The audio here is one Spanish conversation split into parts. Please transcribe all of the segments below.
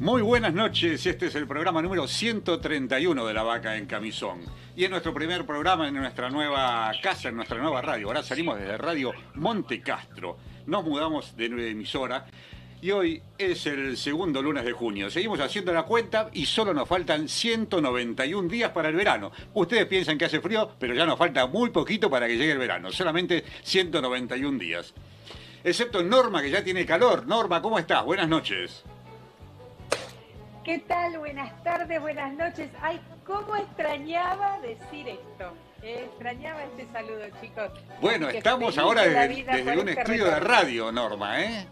Muy buenas noches, este es el programa número 131 de La Vaca en Camisón. Y es nuestro primer programa en nuestra nueva casa, en nuestra nueva radio. Ahora salimos desde Radio Monte Castro. Nos mudamos de nueva emisora y hoy es el segundo lunes de junio. Seguimos haciendo la cuenta y solo nos faltan 191 días para el verano. Ustedes piensan que hace frío, pero ya nos falta muy poquito para que llegue el verano. Solamente 191 días. Excepto Norma, que ya tiene calor. Norma, ¿cómo estás? Buenas noches. ¿Qué tal? Buenas tardes, buenas noches. Ay, cómo extrañaba decir esto. extrañaba este saludo, chicos. Bueno, estamos ahora desde, un este estudio de radio, Norma, ¿eh?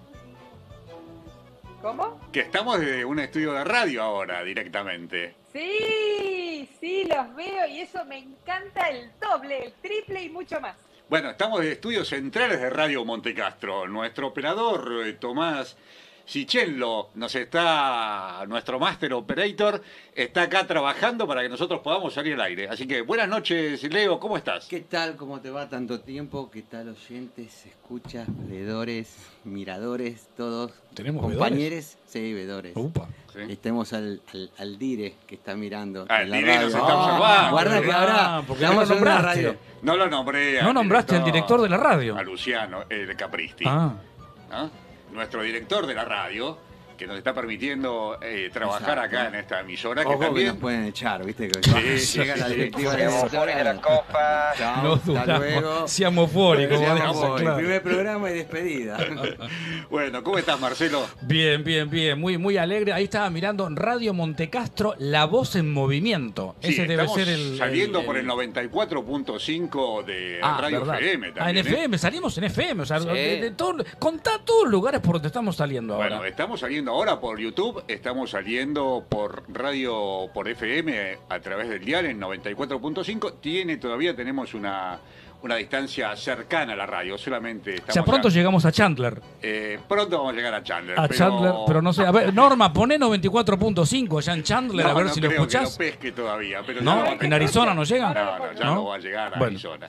¿Cómo? Que estamos desde un estudio de radio ahora, directamente. Sí, sí, los veo y eso me encanta el doble, el triple y mucho más. Bueno, estamos en estudios centrales de Radio Montecastro. Nuestro operador, eh, Tomás Sichello nos está, nuestro Master Operator, está acá trabajando para que nosotros podamos salir al aire. Así que buenas noches, Leo, ¿cómo estás? ¿Qué tal? ¿Cómo te va tanto tiempo? ¿Qué tal oyentes, escuchas, veedores, miradores, todos? ¿Tenemos compañeros? Sí, veedores. Upa. Estemos al, al, Dire que está mirando. Ah, el Dire nos está observando. guarda que ahora porque no lo nombraste. No lo nombré. No nombraste al director de la radio. A Luciano, de Capristi. Ah. ¿Ah? Nuestro director de la radio, que nos está permitiendo eh, trabajar acá en esta emisora. que también nos pueden echar, ¿viste? Que sí, llega la directiva de la copa. no hasta luego. Seamos fóricos. El primer programa y despedida. bueno, ¿cómo estás, Marcelo? Bien, bien, bien. Muy, muy alegre. Ahí estaba mirando Radio Montecastro, La Voz en Movimiento. Ese debe ser el. Saliendo por el 94.5 de ah, Radio FM también. Ah, en FM, ¿eh? salimos en FM. O sea, de, contá todos los lugares por donde estamos saliendo ahora. Bueno, estamos saliendo ahora por YouTube, estamos saliendo por radio, por FM a través del dial en 94.5. Tiene, todavía tenemos una, una distancia cercana a la radio, solamente estamos... O sea, pronto llegamos a Chandler. Eh, pronto vamos a llegar a Chandler. A Chandler, pero no sé. A ver, Norma, pone 94.5 allá en Chandler, a ver si lo escuchás. no pesque todavía, pero ¿No? ¿En Arizona no llega? No, no, ya no, va a llegar a Arizona.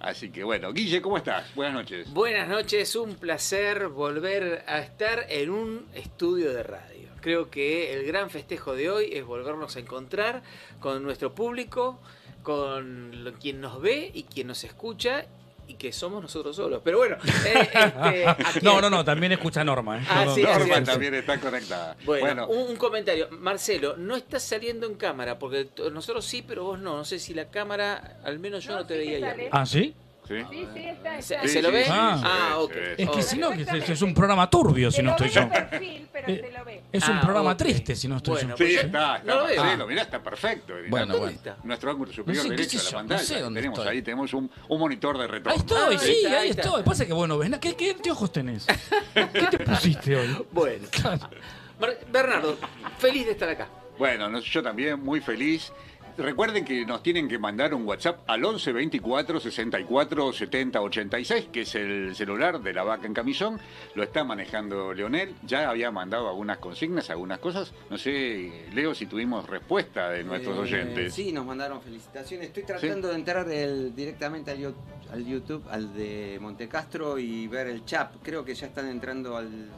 Así que bueno, Guille, ¿cómo estás? Buenas noches. Buenas noches, un placer volver a estar en un estudio de radio. Creo que el gran festejo de hoy es volvernos a encontrar con nuestro público, con quien nos ve y quien nos escucha y que somos nosotros solos. Pero bueno, eh, este, no, no, no, también escucha Norma. ¿eh? Ah, Norma también está conectada. Bueno, Un, comentario. Marcelo, no estás saliendo en cámara, porque nosotros sí, pero vos no. No sé si la cámara, al menos yo no, te veía ahí. Ah, ¿sí? Sí, sí, está, ¿Se, lo ve? Ah, ah ok. Es que si no, es, un programa turbio si no estoy yo. Es un ah, programa triste si no estoy yo. Sí, está, está no Marcelo, ah. mirá, está perfecto. Bueno, bueno. Nuestro ángulo superior derecho de la pantalla. tenemos ahí, tenemos un, un, monitor de retorno. Ahí estoy, sí, ahí, estoy. Pasa que, bueno, ven, ¿qué, ¿qué ojos tenés? ¿Qué te pusiste hoy? Bueno. Bernardo, feliz de estar acá. Bueno, yo también muy feliz. Recuerden que nos tienen que mandar un WhatsApp al 11 24 64 70 86, que es el celular de la vaca en camisón. Lo está manejando Leonel. Ya había mandado algunas consignas, algunas cosas. No sé, Leo, si tuvimos respuesta de nuestros eh, oyentes. Sí, nos mandaron felicitaciones. Estoy tratando de entrar directamente al, al YouTube, al de Montecastro y ver el chat. Creo que ya están entrando al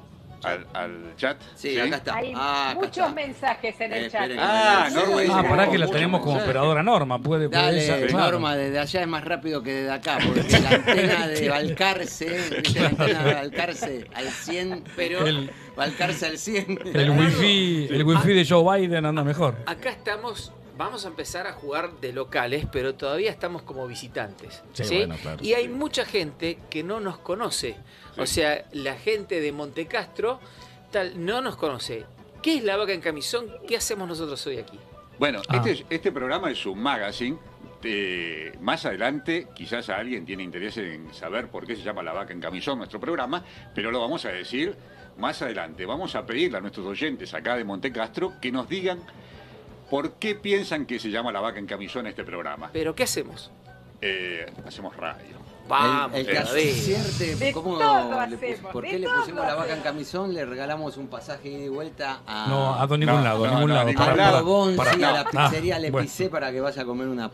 al, chat. Sí, acá está. Hay ah, muchos mensajes en el chat. Ah, Norma. Ah, para que la tenemos como operadora Norma. Puede, Dale, Norma, desde allá es más rápido que desde acá, porque la antena de Balcarce, la antena de Balcarce al 100, pero el, Balcarce al 100. El wifi, el wifi de Joe Biden anda mejor. Acá estamos vamos a empezar a jugar de locales, pero todavía estamos como visitantes. Sí, Y hay mucha gente que no nos conoce. O sea, la gente de Montecastro tal, no nos conoce. ¿Qué es La Vaca en Camisón? ¿Qué hacemos nosotros hoy aquí? Bueno, ah. este, este programa es un magazine. más adelante, quizás alguien tiene interés en saber por qué se llama La Vaca en Camisón nuestro programa, pero lo vamos a decir más adelante. Vamos a pedirle a nuestros oyentes acá de Montecastro que nos digan ¿Por qué piensan que se llama La Vaca en Camisón este programa? ¿Pero qué hacemos? Eh, hacemos radio. Vamos, el, el De ¿cómo le hacemos, ¿Por de qué le pusimos la vaca en camisón? Le regalamos un pasaje y vuelta a. No, a ningún No, lado, a no, ningún no, lado. a ningún Para, lado. para, Bonzi, para. a la Ah, pizzería le bueno. pisé para que vaya a comer una.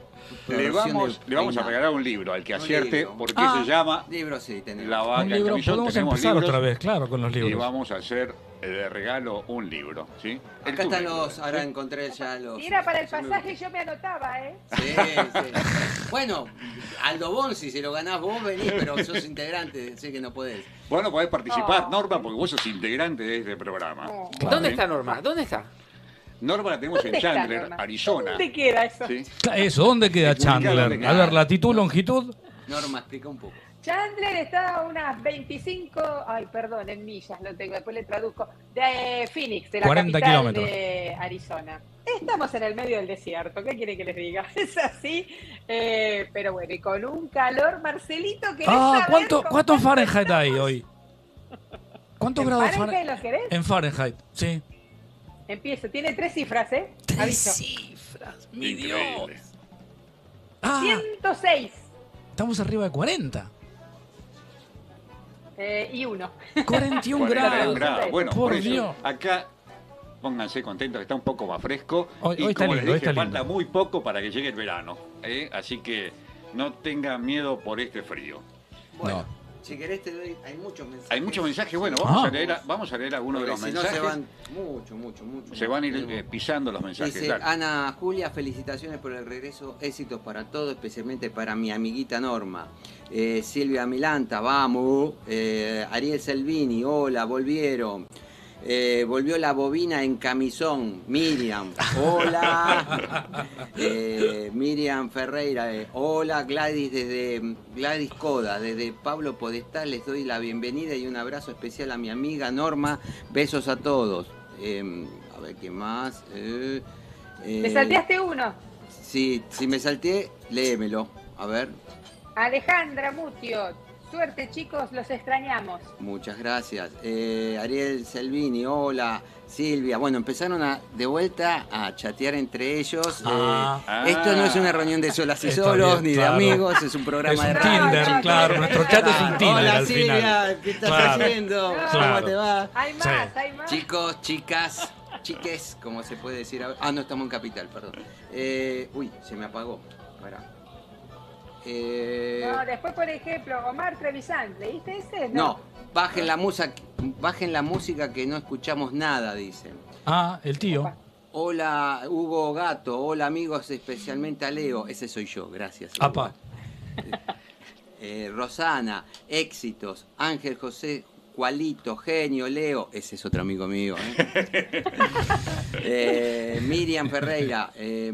Le vamos, de le vamos a regalar un libro al que acierte, libro. porque Ah. se llama Libro sí, tenemos. La vaca Un libro, podemos Tenemos empezar libros otra vez, claro, con los y libros. vamos a hacer eh, de regalo un libro. ¿sí? El Acá están los. Ahora encontré ya los. Si era para el pasaje, yo me anotaba, ¿eh? Sí, sí. Bueno, Aldo Bonzi, si lo ganás vos, venís, pero sos integrante, sé que no podés. Bueno, podés participar, Oh. Norma, porque vos sos integrante de este programa. Oh. ¿Dónde está Norma? ¿Dónde está? Norma la tenemos en ¿Dónde está, Chandler? Arizona. ¿Dónde queda eso? ¿sí? Eso, ¿dónde queda Chandler? A ver, latitud, longitud. Norma, explica un poco. Chandler está a unas 25, ay, perdón, en millas lo tengo, después le traduzco, de Phoenix, de la 40 capital kilómetros. de Arizona. Estamos en el medio del desierto, ¿qué quiere que les diga? Es así, eh, pero bueno, y con un calor, Marcelito, que Ah, ¿cuánto, ¿cuántos Fahrenheit hay hoy? ¿Cuántos ¿En grados Fahrenheit Fahrenheit? lo querés? En Fahrenheit, sí. Empiezo, tiene tres cifras, ¿eh? Aviso. cifras, mi Increíble. Dios. Ah, 106 estamos arriba de 40. eh, y uno. 41 41 grados. grados. Bueno, Por por, eso, Dios. acá pónganse contentos que está un poco más fresco. Hoy- y hoy está lindo, hoy les dije, está falta lindo. muy poco para que llegue el verano. ¿eh? Así que no tengan miedo por este frío. Bueno, No. Si querés te doy. Hay muchos mensajes. Hay muchos mensajes. Bueno, vamos, Ah. a, leer, vamos a leer algunos de los si no mensajes. se van. Mucho, mucho, mucho. Se van a ir eh, pisando los mensajes. Dice dale. Ana Julia, felicitaciones por el regreso, éxitos para todos, especialmente para mi amiguita Norma. Eh, Silvia Milanta, vamos. Eh, Ariel Selvini, hola, volvieron. Eh, volvió la bobina en camisón, Miriam, hola. Eh, Miriam Ferreira, eh, hola Gladys desde Gladys Coda, desde Pablo Podestá les doy la bienvenida y un abrazo especial a mi amiga Norma, besos a todos. Eh, a ver qué más. Eh, ¿Me salteaste uno? Sí, si me salteé, léemelo. A ver, Alejandra Mutio. Suerte, chicos, los extrañamos. muchas gracias. Eh, Ariel Selvini, hola. Silvia, bueno, empezaron a, de vuelta a chatear entre ellos. Eh, Ah. esto no es una reunión de solas y solos, bien, ni claro. de amigos, es un programa Es de radio. Tinder, no, claro. no, Nuestro chat es un. Tinder Hola al Silvia, final. ¿qué estás Claro. haciendo? Claro. ¿Cómo te va? Hay más, Sí. hay más. Chicos, chicas, chiques, como se puede decir ahora. Ah, no, estamos en Capital, perdón. Eh, uy, se me apagó. Pará. Eh, No, después, por ejemplo, Omar Trevisan, ¿leíste ese? no, bajen la, música, bajen la música que no escuchamos nada, dicen. Ah, el tío. Hola, Hugo Gato. Hola, amigos, especialmente a Leo. Ese soy yo, gracias. Apa. Eh, Rosana, éxitos. Ángel José, Jualito, genio, Leo. Ese es otro amigo mío. ¿eh? Eh, Miriam Ferreira, eh,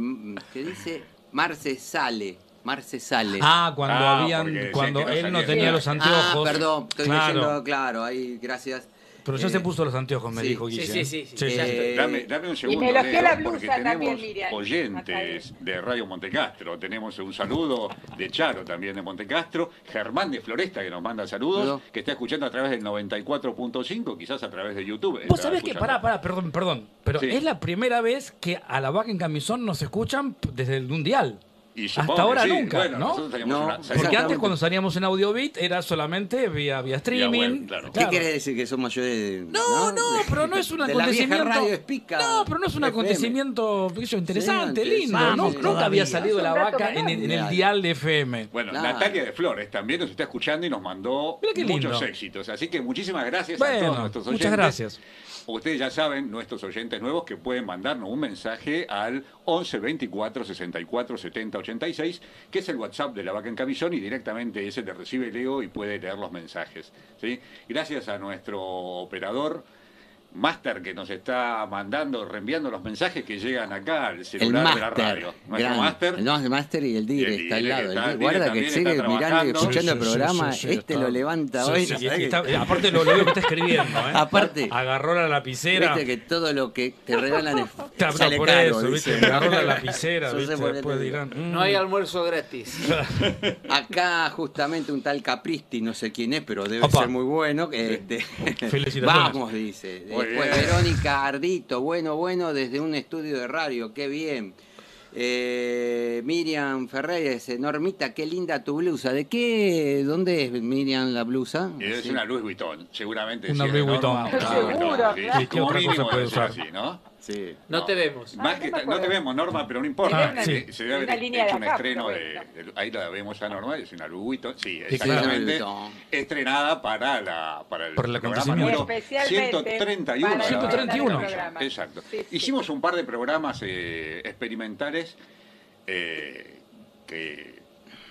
¿qué dice? Marce Sale. Marce Sale. Ah, cuando Ah, habían, cuando que no él no tenía los anteojos. Ah, perdón, estoy Claro. leyendo, claro, ahí, gracias. Pero ya Eh, se puso los anteojos, me sí. dijo Sí, Guille. sí, sí, ¿eh? sí, ya Eh, Dame, dame un segundo, me elogió Leo, la blusa porque también, tenemos Miriam. oyentes de Radio Montecastro. Tenemos un saludo de Charo también de Montecastro, Germán de Floresta que nos manda saludos, Saludo. que está escuchando a través del 94.5, quizás a través de YouTube. Vos sabés que, escuchando. pará, pará, perdón, perdón. Pero Sí. es la primera vez que a la vaca en camisón nos escuchan desde el mundial. Y Hasta ahora sí. nunca, Bueno, ¿no? una- porque antes cuando salíamos en Audiobit era solamente vía, vía streaming. web, claro. ¿Qué quiere decir que son mayores de.? No, no, pero no es un de la vieja acontecimiento. radio no, pero no es un FM. acontecimiento yo, interesante, Sí, lindo. Nunca había salido la vaca en, el- en el menor. dial de FM. Bueno, Claro. Natalia de Flores también nos está escuchando y nos mandó muchos éxitos. Así que muchísimas gracias a todos Bueno, nuestros oyentes. muchas gracias. Ustedes ya saben, nuestros oyentes nuevos, que pueden mandarnos un mensaje al 11 24 64 70 86, que es el WhatsApp de la vaca en camisón y directamente ese le recibe Leo y puede leer los mensajes. ¿sí? Gracias a nuestro operador. Master que nos está mandando, reenviando los mensajes que llegan acá al El celular de la radio. Nuestro Master. No, el máster y el Dire está al lado. El Dire- guarda que sigue mirando y escuchando Sí, el programa. sí, sí, este está- lo levanta Sí, hoy. sí, y ¿sabés que que- está- eh, aparte lo, lo que está escribiendo, ¿eh? Aparte. Agarró la lapicera. Viste que todo lo que te regalan es. Claro, sale por caro, eso, dice. ¿viste? Agarró la lapicera, mm. No hay almuerzo gratis. Acá justamente un tal Capristi, no sé quién es, pero debe Opa. ser muy bueno. este, Felicitaciones. Vamos, dice. Muy Después bien. Verónica Ardito, bueno, bueno, desde un estudio de radio, qué bien. Eh, Miriam Ferreira dice, Normita, qué linda tu blusa. ¿De qué? ¿Dónde es Miriam la blusa? Es Sí. una Louis Vuitton, seguramente. Una sí, Louis Norma, Vuitton. una Louis Seguro. Vuitton, sí. ¿Qué- qué Como otra cosa mínimo puede usar? así, ¿no? Sí. No, te vemos. Más Ah, que no no te vemos, Norma, pero no importa. Ah, sí. se, debe Una haber línea de hecho un acá, estreno de, de- Ahí la vemos a Norma, es una Louis Vuitton. Sí, exactamente. Estrenada para, la, para el Por el programa número Especialmente 131. para de la 131. programa. Exacto. Sí, sí. Hicimos un par de programas eh, experimentales eh, que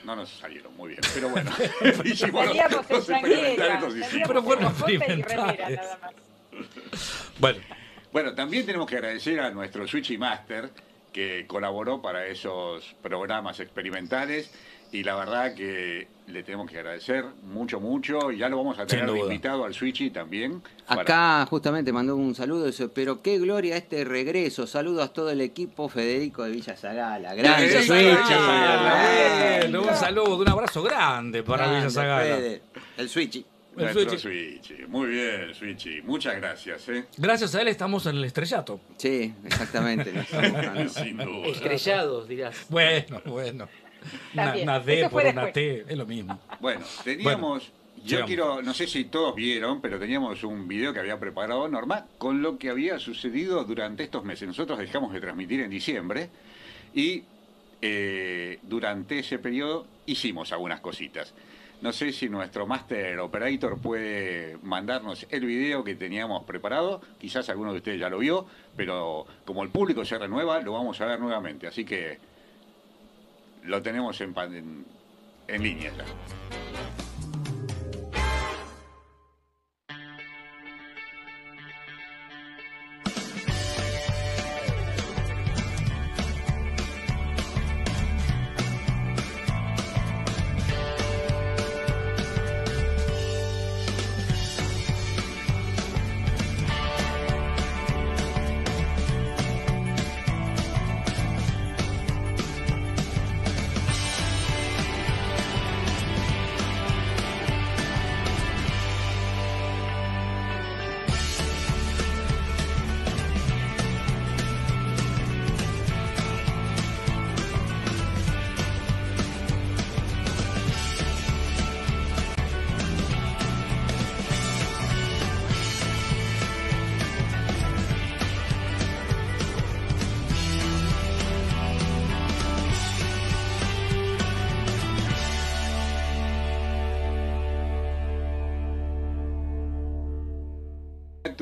no nos salieron muy bien, pero bueno. hicimos los- los experimentales los hicimos. Pero fueron experimentales. nada más. Bueno, Bueno, también tenemos que agradecer a nuestro Switchy Master que colaboró para esos programas experimentales y la verdad que le tenemos que agradecer mucho, mucho y ya lo vamos a tener invitado al Switchy también. para- Acá justamente mandó un saludo, dice, pero qué gloria este regreso. Saludos a todo el equipo Federico de Villa Zagala. Grande Villa Switch. Zagala. bueno, un saludo, un abrazo grande para Grande, Villa Zagala. Fede. El Switch. El Nuestro Switchy. Switchy. Muy bien, Switchy. Muchas gracias. ¿eh? Gracias a él estamos en el estrellato. Sí, exactamente. Sin duda. Estrellados, dirás. Bueno, bueno. Una, D Eso por una después. T, es lo mismo. Bueno, teníamos, yo quiero, no sé si todos vieron, pero teníamos un video que había preparado Norma con lo que había sucedido durante estos meses. Nosotros dejamos de transmitir en diciembre y eh, durante ese periodo hicimos algunas cositas. No sé si nuestro Master Operator puede mandarnos el video que teníamos preparado. Quizás alguno de ustedes ya lo vio, pero como el público se renueva, lo vamos a ver nuevamente. Así que lo tenemos en, en línea ya.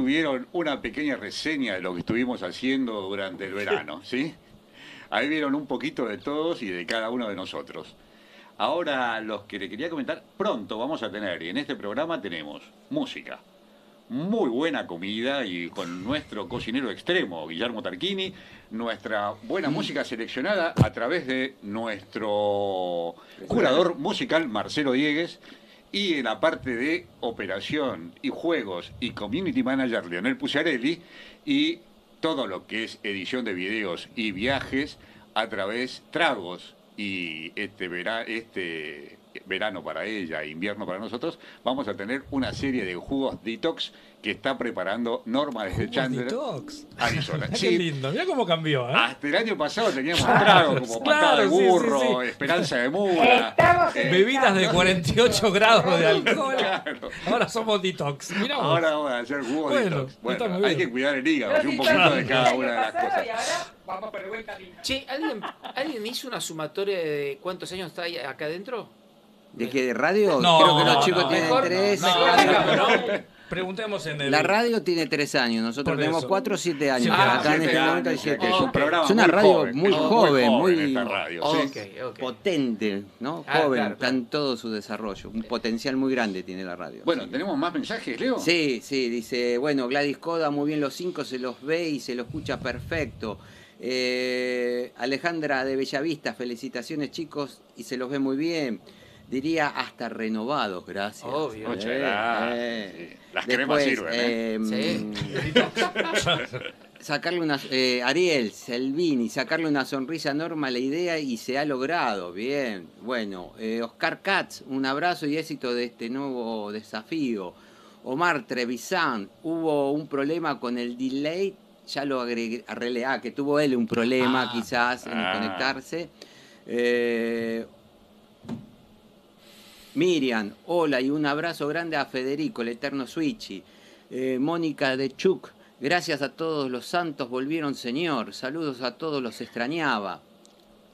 Tuvieron una pequeña reseña de lo que estuvimos haciendo durante el verano, ¿sí? Ahí vieron un poquito de todos y de cada uno de nosotros. Ahora, los que le quería comentar, pronto vamos a tener, y en este programa tenemos música, muy buena comida y con nuestro cocinero extremo, Guillermo Tarquini, nuestra buena música seleccionada a través de nuestro curador musical, Marcelo Diegues, y en la parte de operación y juegos y community manager, Leonel Puciarelli, y todo lo que es edición de videos y viajes a través tragos y este, vera- este verano para ella, invierno para nosotros, vamos a tener una serie de jugos detox que está preparando Norma desde Chandler, Detox. Arizona. Qué Sí, lindo, mira cómo cambió, ¿eh? hasta el año pasado teníamos Claro, tragos como patada de claro, sí, sí, burro, sí. esperanza de mula. Estamos eh, Bebidas de 48 grados de alcohol. Claro. Ahora somos detox. Mirá vos. Ahora vamos a hacer jugos Bueno, detox. Bueno, hay bien. que cuidar el hígado, un poquito de cada una de las cosas. Y ahora vamos por el buen camino. Che, ¿alguien, ¿alguien hizo una sumatoria de cuántos años está ahí acá adentro? ¿De qué? ¿De radio? No, Creo que los no, chicos no, tienen mejor tres. No, Preguntemos en el. La radio tiene tres años, nosotros Por tenemos eso. cuatro o siete años. Ah, acá en este años, es un Ok. programa Es una muy radio joven, muy joven, muy- radio, sí. Ok, ok. Potente, ¿no? Ah, Joven, claro, está en todo su desarrollo. Un potencial muy grande tiene la radio. Bueno, Sí. ¿tenemos más mensajes, Leo? Sí, sí, dice, bueno, Gladys Coda, muy bien los cinco, se los ve y se los escucha perfecto. Eh, Alejandra de Bellavista, felicitaciones chicos y se los ve muy bien. Diría hasta renovados, gracias. Obvio. Muchas Eh, gracias. eh. Sí. Las cremas Después, sirven, ¿eh? sacarle una eh, Ariel Selvini, sacarle una sonrisa a Norma a la idea y se ha logrado. Bien, bueno, eh, Oscar Katz, un abrazo y éxito de este nuevo desafío. Omar Trevisan, hubo un problema con el delay, ya lo agregué, arreglé, ah, que tuvo él un problema Ah. quizás en Ah. conectarse. Miriam, hola y un abrazo grande a Federico, el eterno Switchy. Eh, Mónica de Chuk, gracias a todos los santos volvieron Señor, saludos a todos los extrañaba.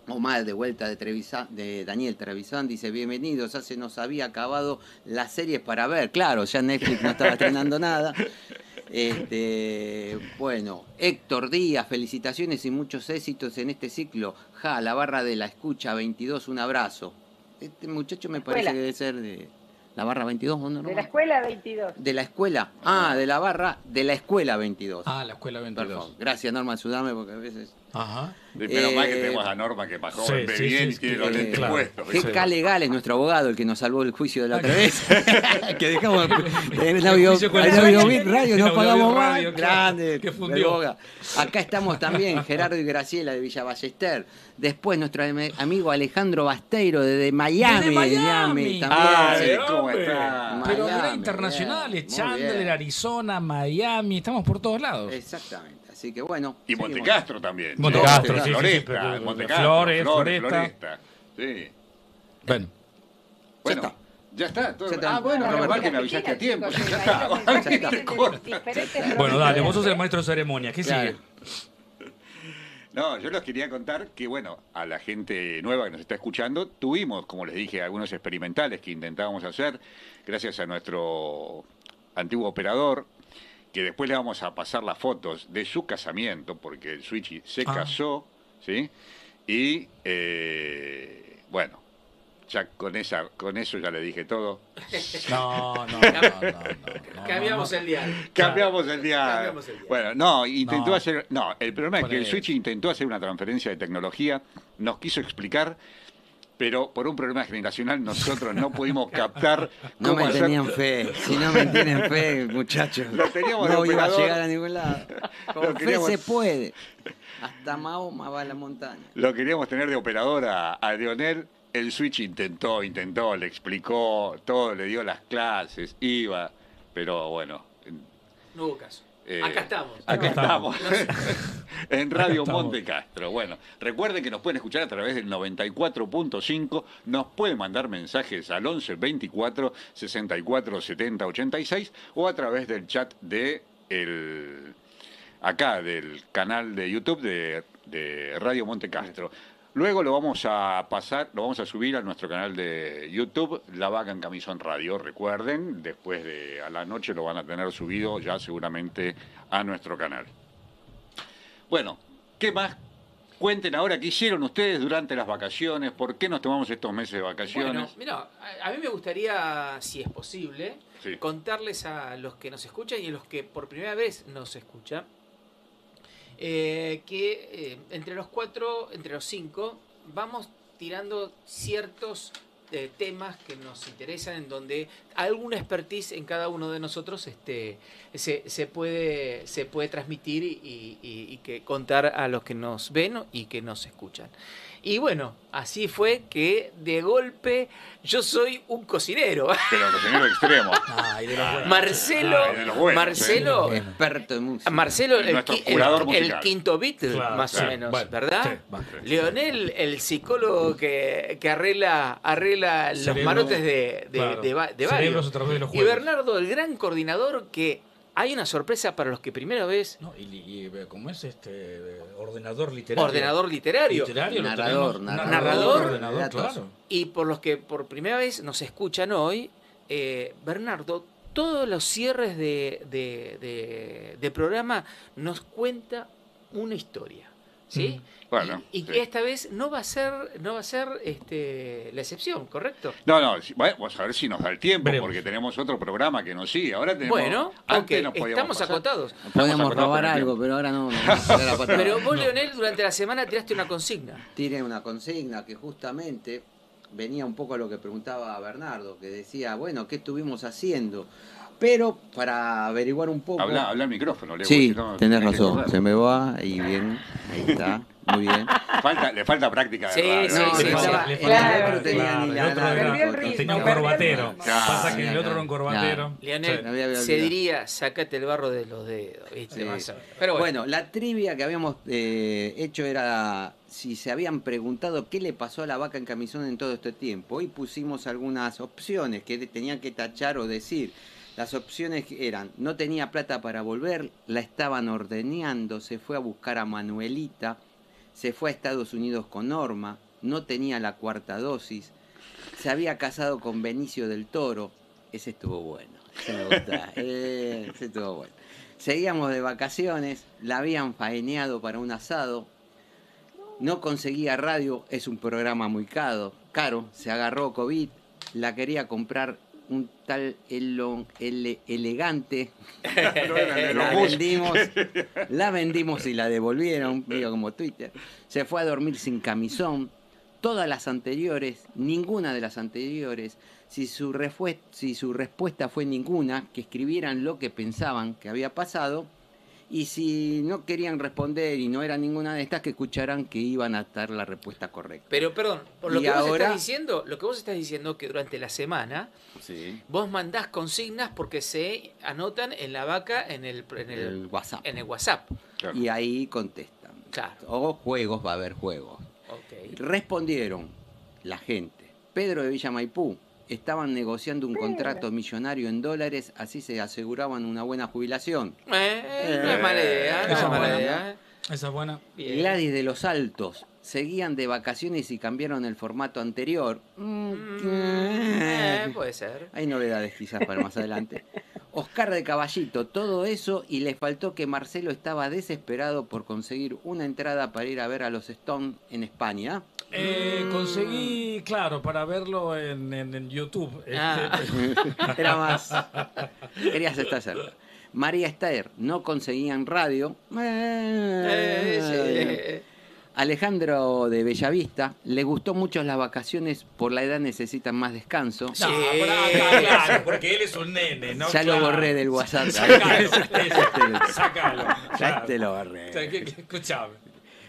Omar de vuelta de, Trevisan- de Daniel Trevisan dice, bienvenidos, ya se nos había acabado las series para ver. Claro, ya Netflix no estaba estrenando nada. Este, bueno, Héctor Díaz, felicitaciones y muchos éxitos en este ciclo. Ja, la barra de la escucha 22, un abrazo. Este muchacho me parece que debe ser de la barra 22, ¿o no? De la escuela 22. De la escuela. Ah, de la barra de la escuela 22. Ah, la escuela 22. Perdón. Gracias, Norma, ayúdame porque a veces... Ajá. Menos mal que Eh, tenemos a Norma que pasó sí, sí, bien sí, y tiene los eh, lentes claro. puestos. Sí. GK Legal es nuestro abogado, el que nos salvó el juicio de la otra vez. que dejamos en El Audio, Radio, no pagamos más. Grande, que fundió. Acá estamos también, Gerardo y Graciela de Villa Ballester. Después nuestro am- amigo Alejandro Basteiro desde Miami. Desde Miami. también. Ah, sí, ¿cómo está? Pero Miami, internacionales, Chandler. Arizona, Miami, estamos por todos lados. Exactamente. Así que bueno. Y. Montecastro también. Montecastro, ¿no? sí, Floresta, Flores, Flores, Floresta. Floresta. Sí. Bueno, Bueno, ya está. todo- Ya está. Ah, bueno, Bueno, menos mal que me avisaste a tiempo. Ya está. bueno, dale, vos sos el maestro de ceremonia. ¿Qué Claro. sigue? No, yo les quería contar que, bueno, a la gente nueva que nos está escuchando, tuvimos, como les dije, algunos experimentales que intentábamos hacer, gracias a nuestro antiguo operador, que después le vamos a pasar las fotos de su casamiento, porque el Switchy se Ah. casó, ¿sí? Y, eh, bueno, ya con, esa, con eso ya le dije todo. No, no, no, no. no, no, Cambiamos no. el dial. Cambiamos el día. Cambiamos el día. Bueno, no, intentó No. hacer. No, el problema es que el. Switch intentó hacer una transferencia de tecnología, nos quiso explicar, pero por un problema generacional nosotros no pudimos captar No cómo me hacer- tenían fe. Si no me tienen fe, muchachos. Lo teníamos de no iba a llegar a ningún lado. Con Lo fe queríamos- se puede. Hasta Mahoma va a la montaña. Lo queríamos tener de operador a, a Leonel. El Switch intentó, intentó, le explicó todo, le dio las clases, iba, pero bueno. No hubo caso. Eh, Acá estamos. Acá estamos. en Radio estamos. Monte Castro. Bueno, recuerden que nos pueden escuchar a través del 94.5. Nos pueden mandar mensajes al 11 24 64 70 86 o a través del chat de el acá del canal de YouTube de, de Radio Monte Castro. Luego lo vamos a pasar, lo vamos a subir a nuestro canal de YouTube, La Vaca en Camisón Radio. Recuerden, después de a la noche lo van a tener subido ya seguramente a nuestro canal. Bueno, ¿qué más? Cuenten ahora qué hicieron ustedes durante las vacaciones, por qué nos tomamos estos meses de Bueno, vacaciones. mira, a, a mí me gustaría, si es posible, Sí. contarles a los que nos escuchan y a los que por primera vez nos escuchan, eh, que eh, entre los cuatro, entre los cinco, vamos tirando ciertos eh, temas que nos interesan, en donde alguna expertise en cada uno de nosotros este, se, se puede, se puede transmitir y, y- y que contar a los que nos ven y que nos escuchan. Y bueno, así fue que de golpe yo soy un cocinero. Pero cocinero extremo. Ay, de los buenos. Marcelo, Ah, de los buenos, Marcelo. Experto en música. Marcelo, el, el- curador el quinto Claro, más claro. o menos, Bueno, ¿verdad? sí. Leonel, el psicólogo que, que arregla, arregla los marotes de, de, claro. de de varios. Y. Bernardo, el gran coordinador, que hay una sorpresa para los que primera vez, No, y, y, eh, ¿cómo es este ordenador literario? ordenador literario, literario Narrador, narrador. Narrador. ordenador, claro. y por los que por primera vez nos escuchan hoy, eh, Bernardo, todos los cierres de, de- de- de programa nos cuenta una historia. ¿Sí? Mm. Bueno, y y sí. que esta vez no va a ser, no va a ser este, la excepción, ¿correcto? No, no, bueno, vamos a ver si nos da el tiempo, Veremos. porque tenemos otro programa que nos sigue. Ahora tenemos. Bueno, antes ok, nos podíamos estamos pasar. acotados. Podemos acotados robar algo, pero ahora no. Pero vos, Leonel, durante la semana tiraste una consigna. Tiré una consigna que justamente venía un poco a lo que preguntaba Bernardo, que decía, bueno, ¿qué estuvimos haciendo? Pero para averiguar un poco... Habla, habla al micrófono, Leo, Sí, no- tenés razón, se me va y bien, ahí está. Muy bien. Falta, le falta práctica de Sí, sí, No, sí, Le el otro tenía claro, ni el la otro nada. era- un corbatero. Pasa que el otro era un corbatero. Había se diría, sácate el barro de los dedos, ¿viste? Pero bueno, Bueno, la trivia que habíamos eh, hecho era si se habían preguntado qué le pasó a la vaca en camisón en todo este tiempo. Hoy pusimos algunas opciones que tenían que tachar o decir. Las opciones eran, no tenía plata para volver, la estaban ordeñando, se fue a buscar a Manuelita, se fue a Estados Unidos con Norma, no tenía la cuarta dosis, se había casado con Benicio del Toro, ese estuvo bueno, ese me gusta, eh, ese estuvo bueno. Seguíamos de vacaciones, la habían faeneado para un asado, no conseguía radio, es un programa muy caro, caro, se agarró COVID, la quería comprar un tal Elon elegante, la vendimos, la vendimos y la devolvieron, medio como Twitter. Se fue a dormir sin camisón. Todas las anteriores, ninguna de las anteriores, si su, si su respuesta fue ninguna, que escribieran lo que pensaban que había pasado. Y si no querían responder y no era ninguna de estas, que escucharan que iban a estar la respuesta correcta. pero perdón, por lo Y que vos estás diciendo, lo que vos estás diciendo que durante la semana Sí. vos mandás consignas porque se anotan en la vaca en el, en el, El WhatsApp. en el WhatsApp. Claro. Y ahí contestan. Claro. O juegos, va a haber juegos. Respondieron la gente. Pedro de Villa Maipú. Estaban negociando un contrato millonario en dólares, así se aseguraban una buena jubilación. Eh, no es mala idea, no Esa es mala buena, idea. Esa es buena. Bien. Gladys de los Altos. Seguían de vacaciones y cambiaron el formato anterior. Mm, Mm, eh, puede ser. Hay novedades quizás para más adelante. Oscar de Caballito, todo eso y le faltó que Marcelo estaba desesperado por conseguir una entrada para ir a ver a los Stones en España. Eh, conseguí, claro, para verlo en, en- en YouTube. Ah. Este, Era más. Querías estar cerca. María Esther, no conseguían radio. Eh, sí. Alejandro de Bellavista, le gustó mucho las vacaciones, por la edad necesitan más descanso. No, Sí. acá, claro, porque él es un nene, ¿no? ya lo borré del WhatsApp. Sácalo, Ya sácalo. te claro. lo borré. Escuchame.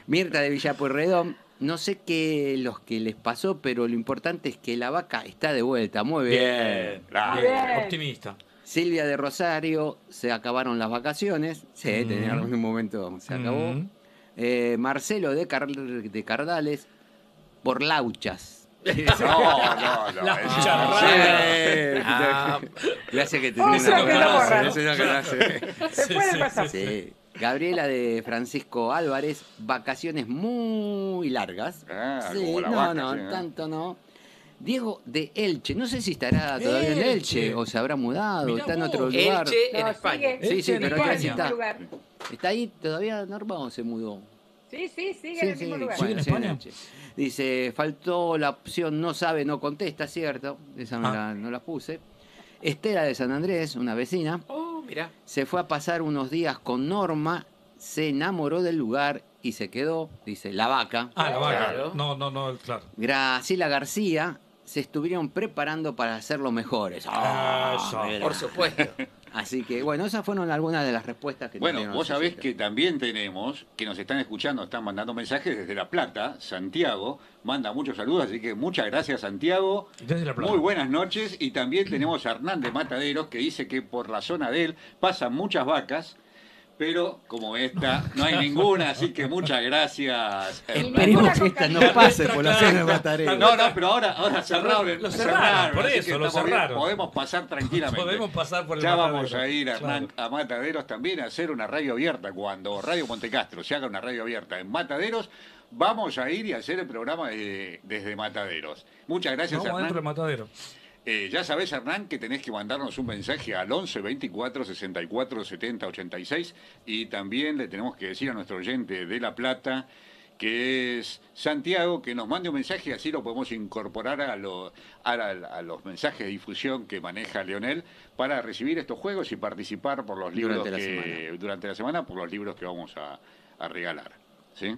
Mirta de Villapueyrredón, no sé qué los que les pasó, pero lo importante es que la vaca está de vuelta. Muy bien. Bien, Bien. optimista. Silvia de Rosario, se acabaron las vacaciones. Sí, Mm. tenía un momento, se acabó. Mm. Eh, Marcelo de, Car- de Cardales, por lauchas. No, no, no. La es- cucharada. Ah. Gracias que. Eso es lo que hace. Se Sí, puede sí, pasar. Sí. Gabriela de Francisco Álvarez, vacaciones muy largas. Ah, sí, como la no, vaca, no, sí, ¿no? tanto no. Diego de Elche, no sé si estará todavía en Elche. Elche o se habrá mudado, Mirá está en vos. otro lugar. Elche en No, España. sigue. Sí, sí, Elche en pero Sigue ya en el sí mismo está. lugar. ¿Está ahí todavía Norma o se mudó? Sí, sí, sigue Sí, en el sí, mismo lugar. ¿Sigue en sí, España? Elche. Dice, faltó la opción no sabe, no contesta, ¿cierto? Esa no, Ah. la, no la puse. Estela de San Andrés, una vecina, Oh, mirá. se fue a pasar unos días con Norma, se enamoró del lugar y se quedó, dice, la vaca. Ah, la vaca. Claro. No, no, no, claro. Graciela García se estuvieron preparando para hacer los mejores. Ah, mira. Por supuesto. Así que bueno, esas fueron algunas de las respuestas que Bueno, vos sabés que también tenemos, que nos están escuchando, están mandando mensajes desde La Plata, Santiago, manda muchos saludos, así que muchas gracias Santiago. Desde la plata. Muy buenas noches y también tenemos a Hernán de Mataderos que dice que por la zona de él pasan muchas vacas, pero como esta no hay ninguna, así que muchas gracias. Hernán. Esperemos que esta no pase por la zona de Matarero. No, no, pero ahora, ahora cerraron. Lo cerraron, por eso, lo bien, cerraron. Podemos pasar tranquilamente. Podemos pasar por el Ya vamos a ir Hernán, Claro. a Mataderos también a hacer una radio abierta. Cuando Radio Montecastro se haga una radio abierta en Mataderos, vamos a ir y hacer el programa de- desde Mataderos. Muchas gracias, Vamos adentro del Hernán. Eh, ya sabés, Hernán, que tenés que mandarnos un mensaje al 11 24 64 70 86 y también le tenemos que decir a nuestro oyente de La Plata que es Santiago, que nos mande un mensaje, así lo podemos incorporar a, lo- a, la- a los mensajes de difusión que maneja Leonel para recibir estos juegos y participar por los libros Durante la que, semana. durante la semana por los libros que vamos a, a regalar. ¿Sí?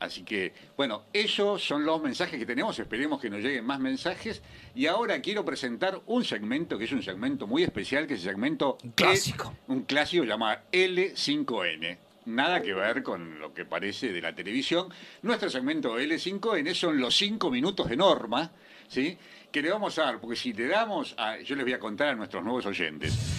Así que, bueno, esos son los mensajes que tenemos. Esperemos que nos lleguen más mensajes. Y ahora quiero presentar un segmento que es un segmento muy especial, que es el segmento. Un clásico. E- un clásico llamado L5N. nada que ver con lo que parece de la televisión. Nuestro segmento L5N son los cinco minutos de norma, ¿sí? Que le vamos a dar, porque si le damos, a, yo les voy a contar a nuestros nuevos oyentes.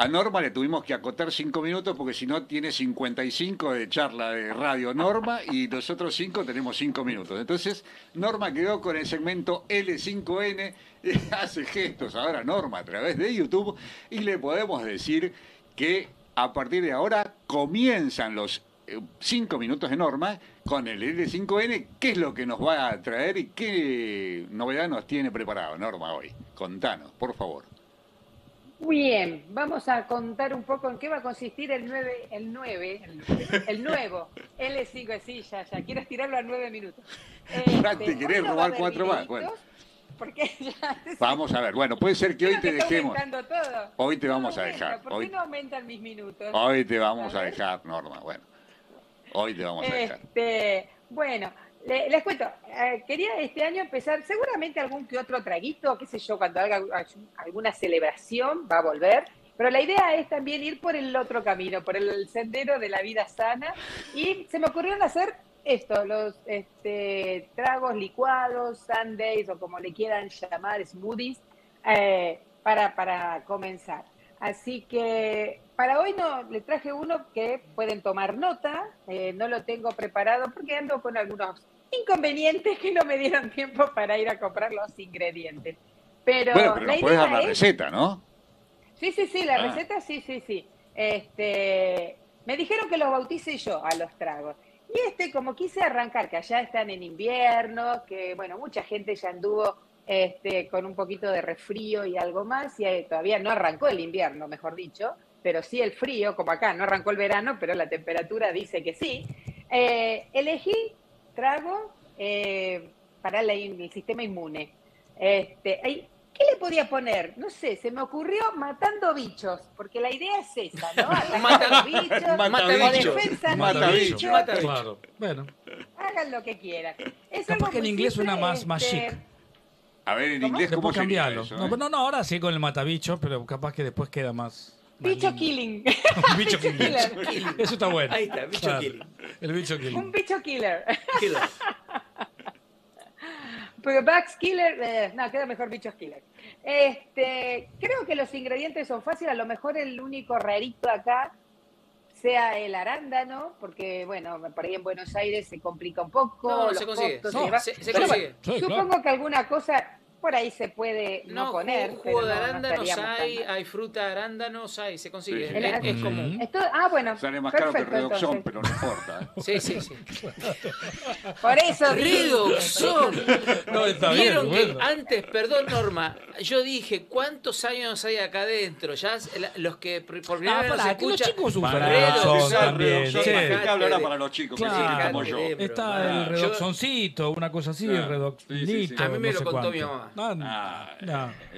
A Norma le tuvimos que acotar cinco minutos porque si no tiene 55 de charla de radio Norma y los otros cinco tenemos cinco minutos. Entonces, Norma quedó con el segmento L5N, hace gestos ahora Norma a través de YouTube y le podemos decir que a partir de ahora comienzan los eh, cinco minutos de Norma con el L5N. ¿Qué es lo que nos va a traer y qué novedad nos tiene preparado Norma hoy? Contanos, por favor. Bien, vamos a contar un poco en qué va a consistir el 9, el 9, el, nuevo L5, sí, ya, ya, quiero estirarlo a 9 minutos. Este, ¿Querés robar cuatro más? Bueno. Porque ya, vamos a ver, bueno, puede ser que hoy te dejemos. Todo. Hoy te vamos a dejar. ¿Por qué no aumentan mis minutos? Hoy te vamos a, dejar, Norma, bueno. Hoy te vamos a dejar. Este, bueno, les cuento, eh, quería este año empezar, seguramente algún que otro traguito, qué sé yo, cuando haga alguna celebración va a volver, pero la idea es también ir por el otro camino, por el sendero de la vida sana, y se me ocurrieron hacer esto, los este, tragos licuados, sundays o como le quieran llamar, smoothies, eh, para, para comenzar. Así que para hoy no le traje uno que pueden tomar nota, eh, no lo tengo preparado porque ando con algunos inconvenientes que no me dieron tiempo para ir a comprar los ingredientes. Pero, bueno, pero nos puedes dar la receta, ¿no? Sí, sí, sí, la ah. receta sí, sí, sí. Este, me dijeron que los bautice yo a los tragos. Y este, como quise arrancar, que allá están en invierno, que bueno, mucha gente ya anduvo este, con un poquito de resfrío y algo más, y todavía no arrancó el invierno, mejor dicho, pero sí el frío, como acá, no arrancó el verano, pero la temperatura dice que sí. Eh, elegí trago eh, para el sistema inmune. Este, ¿Qué le podía poner? No sé, se me ocurrió matando bichos, porque la idea es esa, ¿no? Matando bichos, mata bichos, defensa mata bichos. Claro, bueno. Hagan lo que quieran. Es Capaz que en inglés suena más, más este, chic. A ver, en inglés, ¿cómo cambiarlo? no, eh? no, no, ahora sí con el matabicho, pero capaz que después queda más. Bicho killing. bicho killing. Eso está bueno. Ahí está, bicho killing. El bicho killing. Un bicho killer. Killer. Pero Bugs Killer, eh, no, queda mejor bichos killer. Este, creo que los ingredientes son fáciles, a lo mejor el único rarito acá sea el arándano, porque bueno, por ahí en Buenos Aires se complica un poco. No, se consigue. se, consigue. supongo que alguna cosa por ahí se puede no, poner. Jugo, de arándanos hay, hay fruta de arándanos, hay, se consigue. es, común. ah, bueno. Sale más caro que redoxón, pero no importa. Sí, sí, sí. Por eso. Redoxón. no, está Vieron que antes, perdón Norma, yo dije, ¿cuántos años hay acá adentro? Ya los que por primera ah, vez nos escuchan. Los chicos usan redoxón también. Sí. hablará para los chicos, claro. como yo. Está el redoxoncito, una cosa así, el redoxonito. A mí me lo contó mi mamá. No, ah,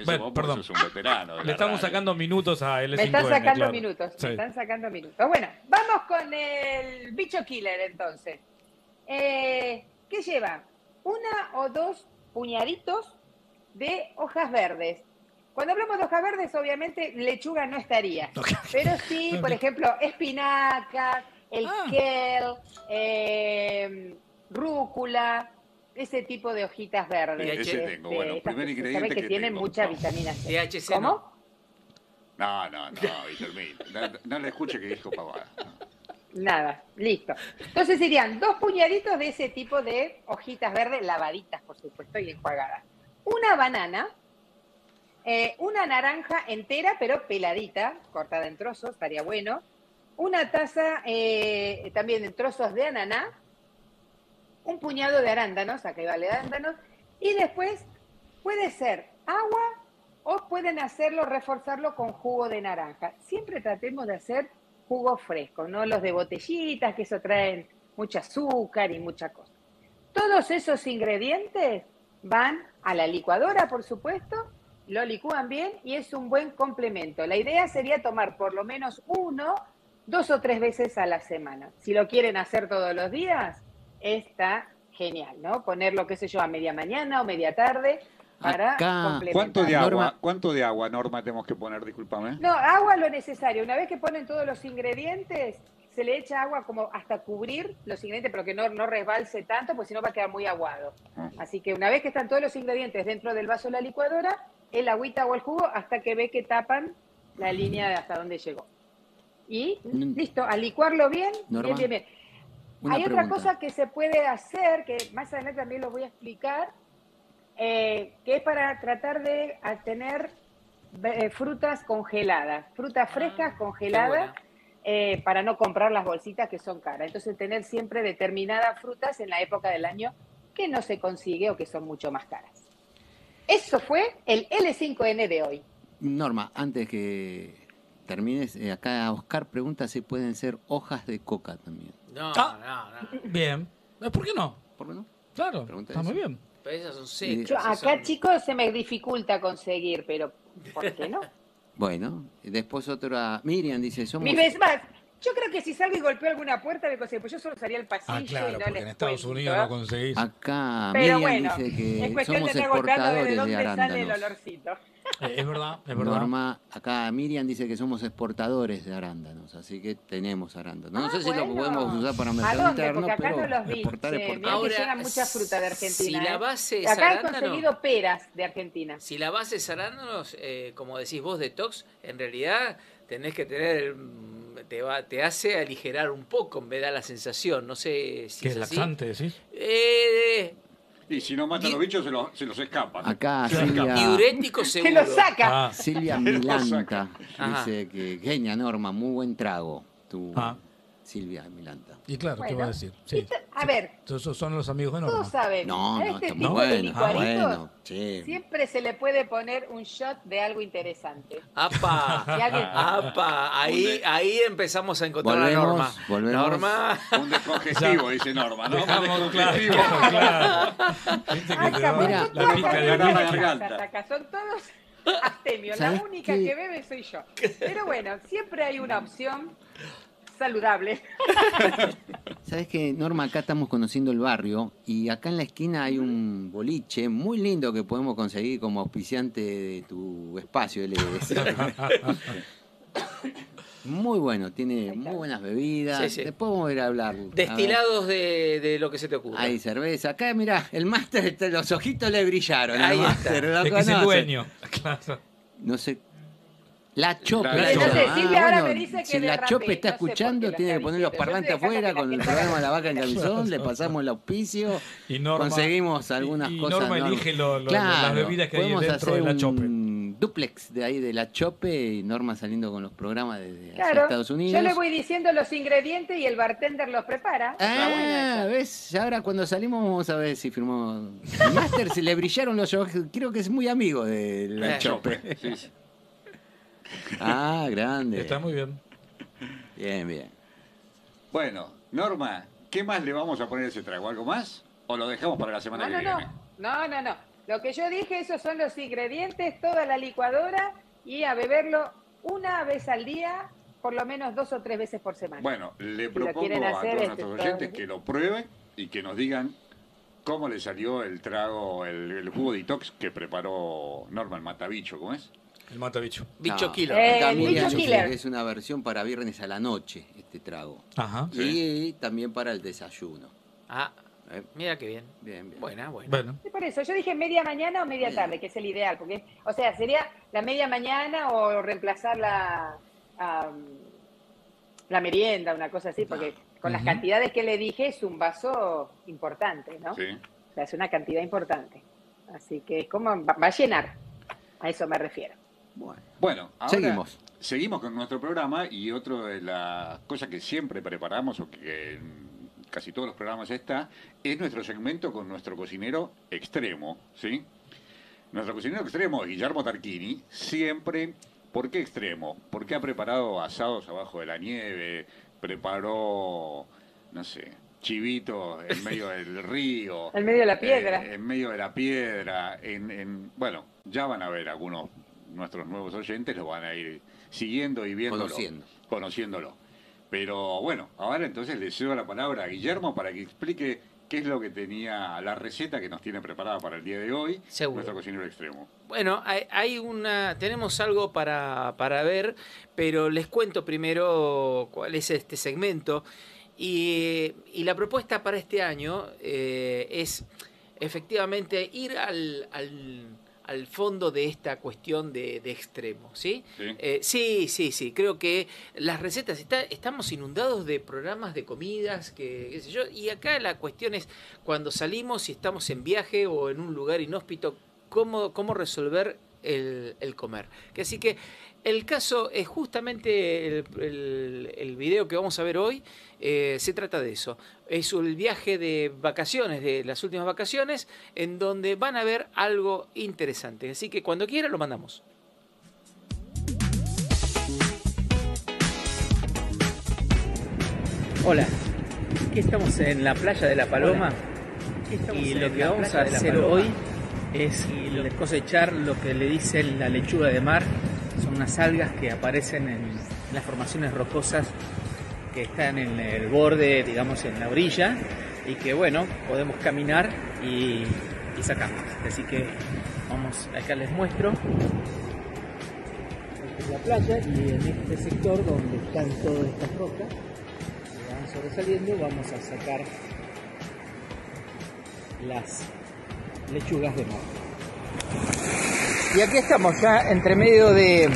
bueno, perdón. un veterano Le estamos sacando minutos a L5N. Me están sacando minutos. Me están sacando minutos. Bueno, vamos con el bicho killer entonces. Eh, ¿Qué lleva? Una o dos puñaditos de hojas verdes. Cuando hablamos de hojas verdes, obviamente lechuga no estaría. Pero sí, por ejemplo, espinaca, el ah. kel, eh, rúcula, ese tipo de hojitas verdes. Ese tengo, este, bueno, primer ingrediente que, que tienen mucha vitamina C. ¿Cómo? No, no, no, no, no, le escuche que dijo pavada. Nada, listo. Entonces serían dos puñaditos de ese tipo de hojitas verdes, lavaditas, por supuesto, y enjuagadas. Una banana, eh, una naranja entera, pero peladita, cortada en trozos, estaría bueno. Una taza eh, también en trozos de ananá, un puñado de arándanos, acá vale arándanos, y después puede ser agua o pueden hacerlo, reforzarlo con jugo de naranja. Siempre tratemos de hacer jugo fresco, no los de botellitas, que eso traen mucho azúcar y mucha cosa. Todos esos ingredientes van a la licuadora, por supuesto, lo licúan bien y es un buen complemento. La idea sería tomar por lo menos uno, dos o tres veces a la semana. Si lo quieren hacer todos los días, está genial, ¿no? Ponerlo, qué sé yo, a media mañana o media tarde para complementar. ¿Cuánto de agua, cuánto de agua, Norma, tenemos que poner? Discúlpame. No, agua lo necesario. Una vez que ponen todos los ingredientes, se le echa agua como hasta cubrir los ingredientes, pero que no, no resbalse tanto, porque si no va a quedar muy aguado. Ah. Así que una vez que están todos los ingredientes dentro del vaso de la licuadora, el agüita o el jugo hasta que ve que tapan la línea de hasta donde llegó. Y listo, a licuarlo bien, Norma, bien, bien, bien. Una Hay otra cosa que se puede hacer, que más adelante también lo voy a explicar, eh, que es para tratar de tener eh, frutas congeladas, frutas frescas Ah, congeladas, qué eh, para no comprar las bolsitas que son caras. Entonces tener siempre determinadas frutas en la época del año que no se consigue o que son mucho más caras. Eso fue el L5N de hoy. Norma, antes que termines, acá Oscar pregunta si pueden ser hojas de coca también. No, Ah. no, no. Bien. Eh, ¿Por qué no? ¿Por qué no? Claro, Pregunta está muy esa. bien. Pero esas son secas. Yo, esas acá, son- chicos, se me dificulta conseguir, pero ¿por qué no? Bueno, después otra. Miriam dice, somos. Mi vez más, yo creo que si salgo y golpeo alguna puerta me consigo, pues yo solo salía al pasillo Ah, claro, y no porque les en Estados cuento. Unidos no conseguís. Acá Pero Miriam bueno, dice es que cuestión somos de estar golpeando a ver de dónde sale el olorcito. Eh, es verdad, es verdad. Norma, acá Miriam dice que somos exportadores de arándanos, así que tenemos arándanos. No Ah, sé si lo bueno. podemos usar para ¿A mercado interno, Porque acá pero no los vi. exportar, mirá que Ahora, llegan mucha fruta de Argentina. si la ¿eh? base es Acá he arándano- conseguido peras de Argentina. Si la base es arándanos, eh, como decís vos, detox, en realidad tenés que tener. mm, Te, va, te hace aligerar un poco, me da la sensación. No sé si ¿Qué es es laxante, decís? Eh, Y si no matan Di- los bichos, se los, se los escapan. Acá Se los. Silvia, diurético Se seguro. lo saca. Ah, Silvia lo Milanta dice que genia Norma, muy buen trago. Tu Ah. Silvia Milanta. y claro, ¿qué Bueno. va a decir? Sí. A ver, Esos son los amigos de todos Norma. saben, No, a no, este tipo de bueno, está licuaditos bueno. Sí. siempre se le puede poner un shot de algo interesante. ¡Apa! Alguien- ¡Apa! Ahí, ahí empezamos a encontrar Volvemos, a Norma. volvemos. Norma. Un descongestivo, dice Norma, ¿no? Dejamos Un claro, claro. Viste que te la todos pica de la de son todos astemios. La ¿Sabes única qué? que bebe soy yo. Pero bueno, siempre hay una opción saludable. Sabes que Norma, acá estamos conociendo el barrio y acá en la esquina hay un boliche muy lindo que podemos conseguir como auspiciante de tu espacio LS. Muy bueno, tiene muy buenas bebidas. Sí, sí. Después vamos a ir a hablar. A. Destilados de, de lo que se te ocurra. Hay cerveza. Acá, mira, el máster, los ojitos le brillaron. Ahí está. máster, lo Es que es el dueño. Claro. No sé. La Chope. La. Ah, Silvia ahora bueno, me dice que si la derrapé, Chope está no escuchando, tiene que poner los parlantes afuera con el programa La Vaca en Camisón, le pasamos el auspicio. Y Norma, Conseguimos algunas y cosas. Norma Norma. elige lo- lo- Claro, las bebidas que hay podemos dentro hacer de la Chope. un duplex de ahí de la Chope y Norma saliendo con los programas desde hacia Claro, Estados Unidos. yo le voy diciendo los ingredientes y el bartender los prepara. Ah. ¿ves? Ahora cuando salimos vamos a ver si firmó. Master se le brillaron los ojos. Creo que es muy amigo de la Eh, Chope. Sí, sí. Ah, grande. Está muy bien. Bien, bien. Bueno, Norma, ¿qué más le vamos a poner a ese trago? ¿Algo más? ¿O lo dejamos para la semana No, que no, viene? no, no, no, no. Lo que yo dije, esos son los ingredientes, toda la licuadora y a beberlo una vez al día, por lo menos dos o tres veces por semana. Bueno, le propongo quieren a todos este, nuestros todo- oyentes que lo prueben y que nos digan cómo le salió el trago, el, el jugo detox que preparó Norma el Matabicho, ¿cómo es? El matabicho. Bicho No, killer. Eh, acá el Miriam bicho dice killer. que Es una versión para viernes a la noche, este trago. Ajá. Y también para el desayuno. Ah, Eh, mira qué bien. Bien, bien. Buena, buena. Bueno, Sí, Por eso, yo dije media mañana o media Bien. tarde, que es el ideal, porque, o sea, sería la media mañana o reemplazar la, merienda, una cosa así, porque con las cantidades que le dije es un vaso importante, ¿no? Sí. O sea, es una cantidad importante. Así que es como, va a llenar, a eso me refiero. Bueno, Bueno, ahora seguimos. seguimos con nuestro programa y otra de las cosas que siempre preparamos o que en casi todos los programas está, es nuestro segmento con nuestro cocinero extremo, ¿sí? Nuestro cocinero extremo, Guillermo Tarquini, siempre, ¿por qué extremo? Porque ha preparado asados abajo de la nieve, preparó, no sé, chivitos en medio del río. En medio de la piedra. Eh, en medio de la piedra, en, en- bueno, ya van a ver algunos nuestros nuevos oyentes, lo van a ir siguiendo y viéndolo, Conociendo. conociéndolo. Pero bueno, ahora entonces le cedo la palabra a Guillermo para que explique qué es lo que tenía la receta que nos tiene preparada para el día de hoy Seguro. nuestro cocinero extremo. Bueno, hay, hay una, tenemos algo para, para ver, pero les cuento primero cuál es este segmento. Y, y la propuesta para este año eh, es efectivamente ir al, al, al fondo de esta cuestión de, de extremo, ¿sí? ¿sí? Eh, sí, sí, sí. Creo que las recetas, está- estamos inundados de programas de comidas, que, qué sé yo, y acá la cuestión es cuando salimos y estamos en viaje o en un lugar inhóspito, cómo, cómo resolver el, el comer. Que así que el caso es justamente el, el- el video que vamos a ver hoy, eh, se trata de eso. Es el viaje de vacaciones, de las últimas vacaciones, en donde van a ver algo interesante. Así que cuando quiera lo mandamos. Hola, aquí estamos en la playa de La Paloma y lo que vamos a hacer hoy es cosechar lo que le dicen la lechuga de mar. Unas algas que aparecen en las formaciones rocosas que están en el borde, digamos, en la orilla y que, bueno, podemos caminar y, y sacarlas. Así que vamos, acá les muestro. Esta es la playa y en este sector donde están todas estas rocas que van sobresaliendo vamos a sacar las lechugas de mar. Y aquí estamos ya entre medio de,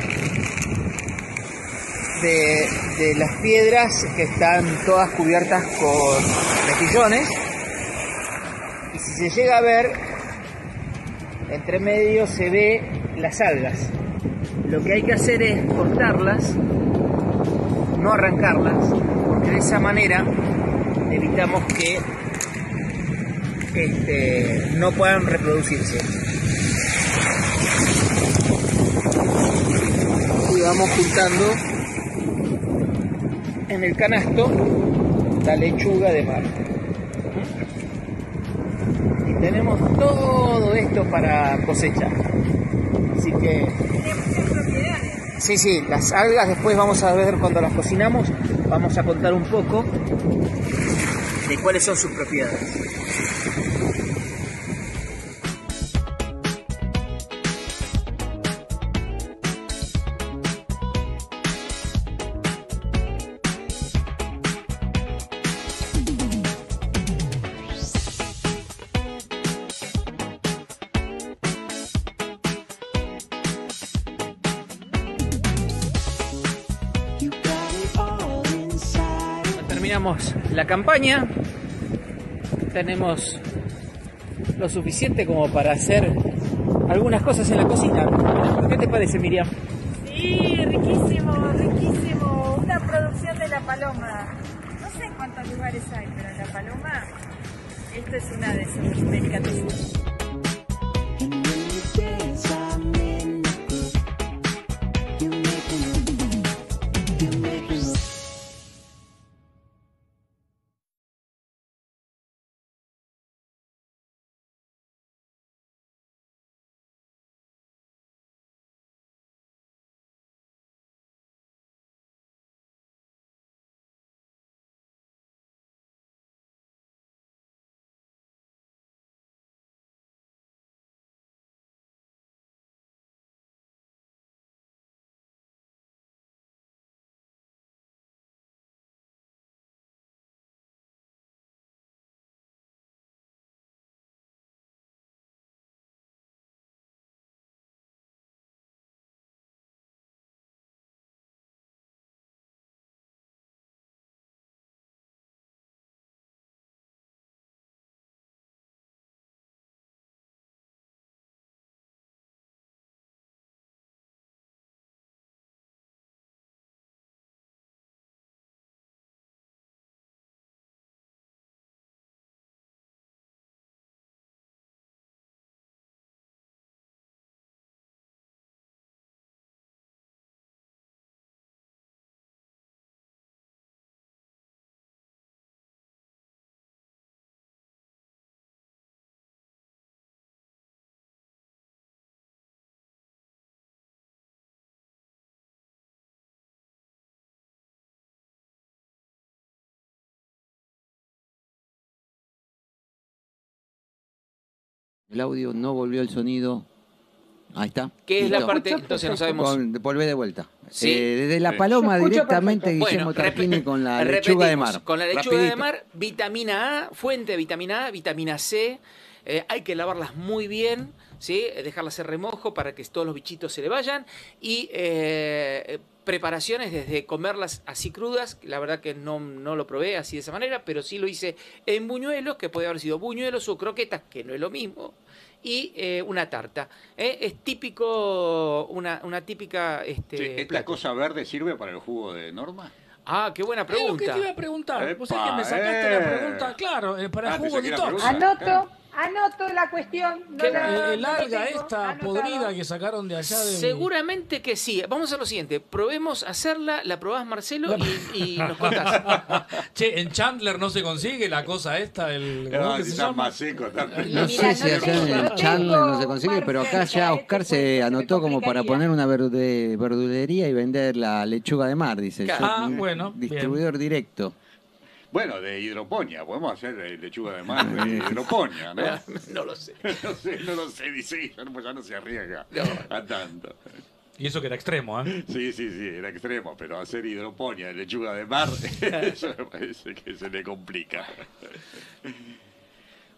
de, las piedras que están todas cubiertas con mejillones. Y si se llega a ver, entre medio se ve las algas. Lo que hay que hacer es cortarlas, no arrancarlas, porque de esa manera evitamos que este, no puedan reproducirse. Vamos juntando en el canasto la lechuga de mar. Y tenemos todo esto para cosechar. Así que... Sí, sí, las algas después vamos a ver cuando las cocinamos, vamos a contar un poco de cuáles son sus propiedades. La campaña. Tenemos lo suficiente como para hacer algunas cosas en la cocina. ¿Qué te parece, Miriam? Sí, riquísimo, riquísimo. Una producción de La Paloma. No sé en cuántos lugares hay, pero La Paloma, esto es una de sus delicatessen. Claudio, no volvió el sonido. Ahí está. ¿Qué es la parte? Entonces no sabemos. Con- volvé de vuelta. Sí. Eh, desde La. Paloma directamente perfecto. Guillermo Bueno, Tarquini rep- con la lechuga de mar. Con la lechuga de mar, vitamina A, fuente de vitamina A, vitamina C. eh, hay que lavarlas muy bien, ¿sí? Eh, dejarlas en remojo para que todos los bichitos se le vayan. Y eh, preparaciones desde comerlas así crudas, la verdad que no, no lo probé así de esa manera, pero sí lo hice en buñuelos, que puede haber sido buñuelos o croquetas, que no es lo mismo. Y eh, una tarta. ¿eh? Es típico, una, una típica este, Sí, ¿Esta plato. cosa verde sirve para el jugo de Norma? Ah, qué buena Es lo que pregunta. te iba a preguntar. Vos sabés que Epa, me sacaste eh. la pregunta, claro, eh, para Ah, el jugo de pregunta. Anoto, anoto la cuestión. No ¿Qué? la- el alga esta podrida que sacaron de allá del... Seguramente que sí. Vamos a hacer lo siguiente. Probemos hacerla, la probás Marcelo La- y, y nos contás. che, en Chandler no se consigue la cosa esta, el... ¿cómo No, que si se está llama? más seco. está- No sé si allá en Chandler no se consigue, pero acá ya Oscar este puente se anotó como para poner una verdulería y vender la lechuga de mar, dice. Ah, bueno, bien. Distribuidor directo. Bueno, de hidroponía. Podemos hacer eh, lechuga de mar de hidroponía, ¿no? no lo sé. no sé, no lo sé, dice Guillermo, pues ya no se arriesga a tanto. Y eso que era extremo, ¿eh? Sí, sí, sí, era extremo, pero hacer hidroponía de lechuga de mar, eso me parece que se le complica.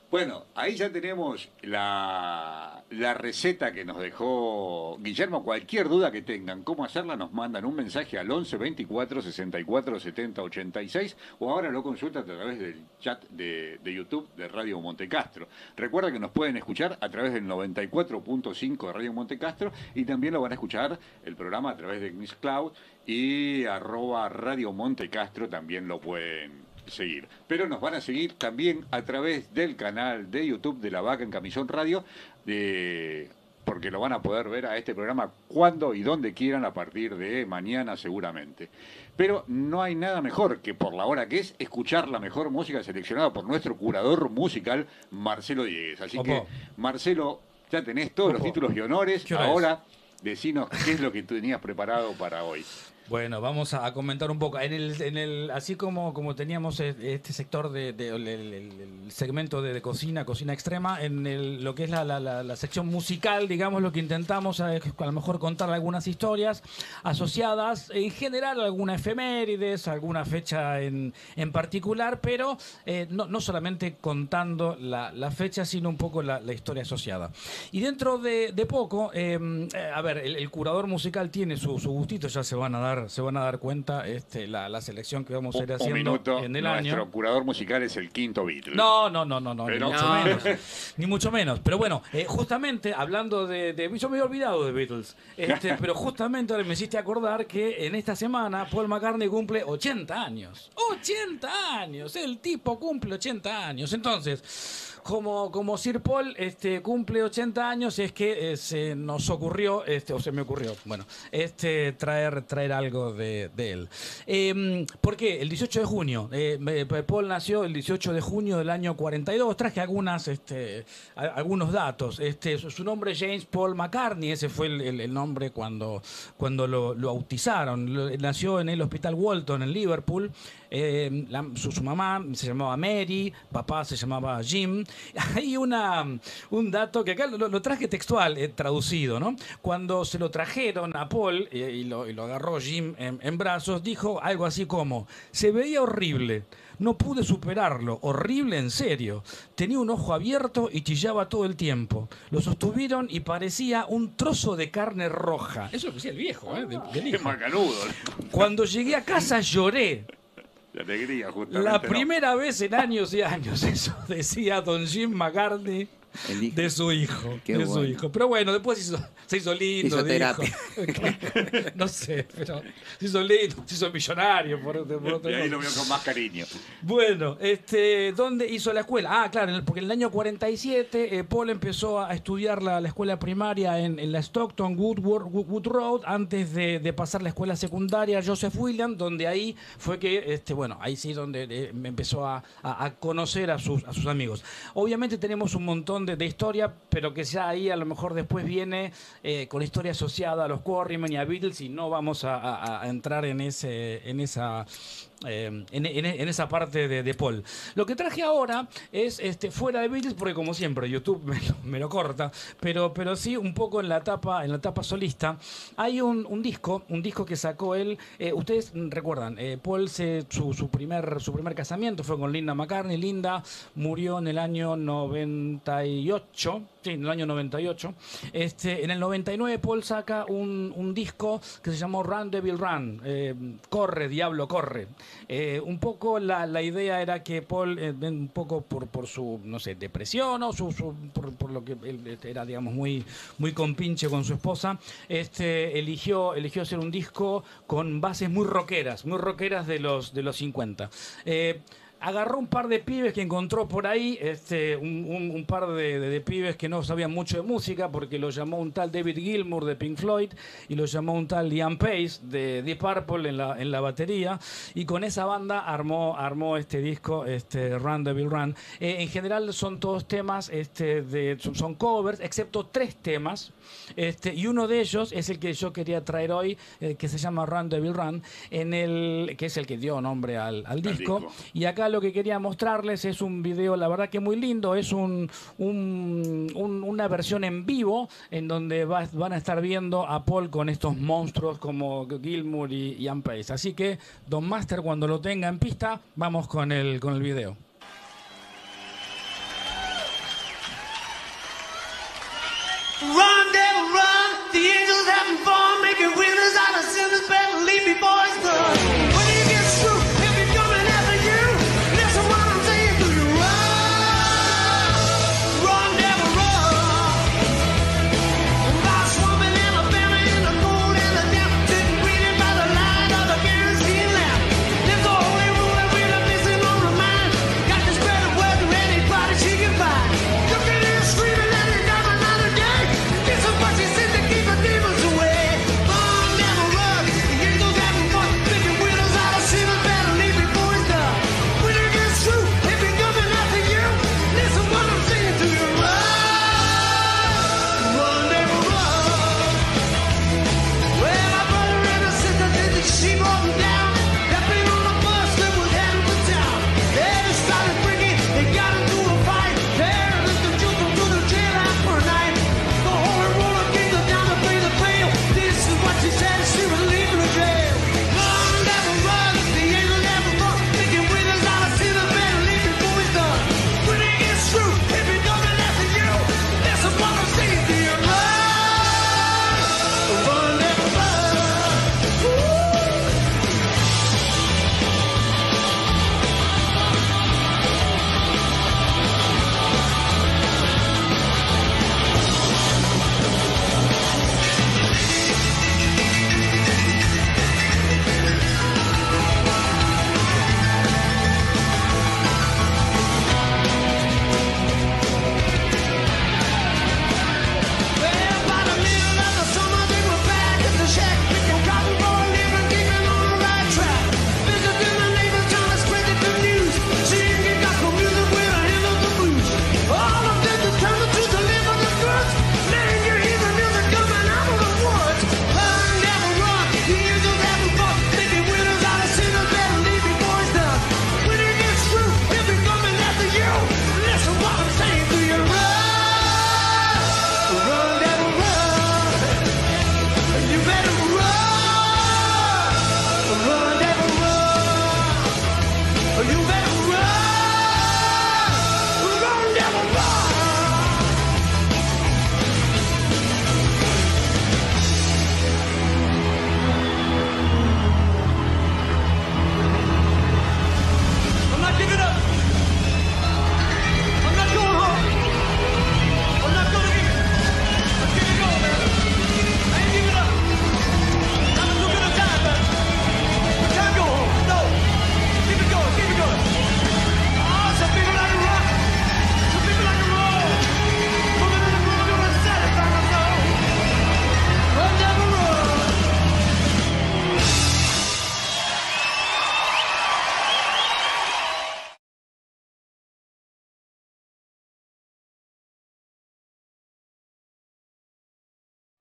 Bueno, ahí ya tenemos la, la receta que nos dejó Guillermo. Cualquier duda que tengan, cómo hacerla, nos mandan un mensaje al 11 24 64 70 86 o ahora lo consultan a través del chat de, de YouTube de Radio Montecastro. Recuerda que nos pueden escuchar a través del 94.5 de Radio Montecastro y también lo van a escuchar el programa a través de Mixcloud y arroba Radio Montecastro también lo pueden seguir. Pero nos van a seguir también a través del canal de YouTube de La Vaca en Camisón Radio, de- porque lo van a poder ver a este programa cuando y donde quieran a partir de mañana seguramente. Pero no hay nada mejor que por la hora que es escuchar la mejor música seleccionada por nuestro curador musical Marcelo Diegues. Así que. Marcelo, ya tenés todos los títulos y honores. Ahora decinos qué es lo que tú tenías preparado para hoy. Bueno, vamos a, comentar un poco. En el, en el, así como, como teníamos eh, este sector de, segmento de, cocina, cocina extrema, en el- lo que es la, sección musical, digamos, lo que intentamos es a lo mejor contar algunas historias asociadas, en general, alguna efemérides, alguna fecha en, en particular, pero eh, no, no solamente contando la, fecha, sino un poco la, historia asociada. Y dentro de, poco, eh, eh, a ver, el, curador musical tiene su gustito, ya se van a dar, se van a dar cuenta este, la, la selección que vamos a ir un haciendo minuto, en el nuestro año. curador musical es el quinto Beatle. No, no, no, no, no, Pero- ni mucho No. menos. Ni mucho menos. Pero bueno, eh, justamente hablando de, de- Yo me había olvidado de Beatles. Este, pero justamente ahora me hiciste acordar que en esta semana Paul McCartney cumple 80 años. ¡80 años! El tipo cumple 80 años. Entonces. Como, como Sir Paul este, cumple 80 años, es que eh, se nos ocurrió, este, o se me ocurrió, bueno, este, traer, traer algo de, de él. Eh, ¿Por qué? El 18 de junio. eh, me- Paul nació el 18 de junio del año 42. Traje algunas, este, a- algunos datos. Este, su, nombre es James Paul McCartney. Ese fue el, el- el nombre cuando, cuando lo, lo bautizaron. Nació en el Hospital Walton, en Liverpool. Eh, la- su, su mamá se llamaba Mary, papá se llamaba Jim. Hay una, un dato que acá lo, lo traje textual, eh, traducido, ¿no? Cuando se lo trajeron a Paul eh, y, lo, y lo agarró Jim en, en brazos, dijo algo así como, se veía horrible. No pude superarlo, horrible en serio. Tenía un ojo abierto y chillaba todo el tiempo. Lo sostuvieron y parecía un trozo de carne roja. Eso lo decía el viejo, ¿eh? Qué hijo. macanudo. Cuando llegué a casa lloré. De alegría, justamente. La ¿no? primera vez en años y años, eso decía Don Jim McCartney hijo. de su hijo. Qué de su hijo. Pero bueno, después hizo- se hizo lindo. Hizo dijo. terapia. Claro, no sé, pero se hizo lindo, se hizo millonario. Por, por otro Y ahí lo veo con más cariño. Bueno, este, ¿dónde hizo la escuela? Ah, claro, porque en el año 47 eh, Paul empezó a estudiar la, la escuela primaria en, en la Stockton Woodward, Wood, Road antes de, de pasar la escuela secundaria Joseph William, donde ahí fue que, este, bueno, ahí sí donde eh, me empezó a, a- a conocer a sus, a sus amigos. Obviamente tenemos un montón de, historia, pero que ya ahí a lo mejor después viene eh, con la historia asociada a los Quarrymen y a Beatles y no vamos a, a- a entrar en ese en esa eh, en, esa parte de, Paul. Lo que traje ahora es este, fuera de Beatles, porque como siempre, YouTube me lo, me lo corta, pero, pero sí un poco en la etapa, en la etapa solista. Hay un, disco, un disco que sacó él. eh, ustedes recuerdan, eh, Paul se, su, su primer, su primer casamiento fue con Linda McCartney. Linda murió en el año 98. Sí, en el año 98. Este, en el 99 Paul saca un, un disco que se llamó Run Devil Run, Corre, Diablo, Corre. Eh, un poco la, la idea era que Paul, eh, un poco por, por su, no sé, depresión o su, su- por, por lo que él era, digamos, muy, muy compinche con su esposa, este, eligió, eligió hacer un disco con bases muy rockeras, muy rockeras de los, de los 50. Eh, agarró un par de pibes que encontró por ahí, este, un, par de, pibes que no sabían mucho de música, porque lo llamó un tal David Gilmour de Pink Floyd y lo llamó un tal Ian Pace de Deep Purple en la, en la batería, y con esa banda armó, armó este disco, este, Run Devil Run. Eh, en general son todos temas, este, de, son covers, excepto tres temas, este, y uno de ellos es el que yo quería traer hoy, eh, que se llama Run Devil Run, en el, que es el que dio nombre al, al disco. disco. Y acá lo que quería mostrarles es un video, la verdad que muy lindo, es un, un- un- una versión en vivo en donde va- van a estar viendo a Paul con estos monstruos como Gilmour y, y Ian Pace. Así que, Don Master, cuando lo tenga en pista, vamos con el, con el video. Run, boys. Done.